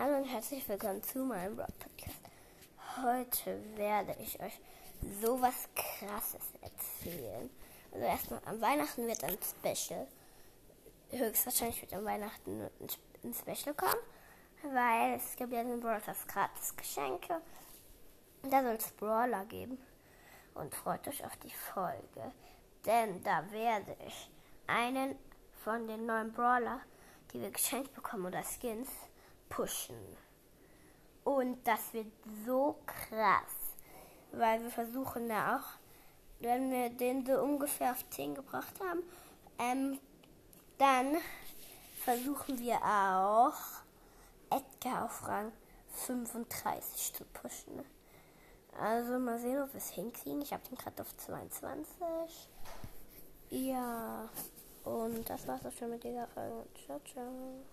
Hallo und herzlich willkommen zu meinem Blog Podcast. Heute werde ich euch sowas krasses erzählen. Also erstmal am Weihnachten wird ein Special. Höchstwahrscheinlich wird am Weihnachten ein Special kommen, weil es gibt ja den Brawlers gratis Geschenke. Da soll es Brawler geben. Und freut euch auf die Folge. Denn da werde ich einen von den neuen Brawler, die wir geschenkt bekommen oder Skins, pushen. Und das wird so krass, weil wir versuchen ja auch, wenn wir den so ungefähr auf 10 gebracht haben, ähm, dann versuchen wir auch Edgar auf Rang 35 zu pushen. Also mal sehen, ob wir es hinkriegen. Ich habe den gerade auf 22. Ja, und das war's auch schon mit dieser Folge. Ciao, ciao.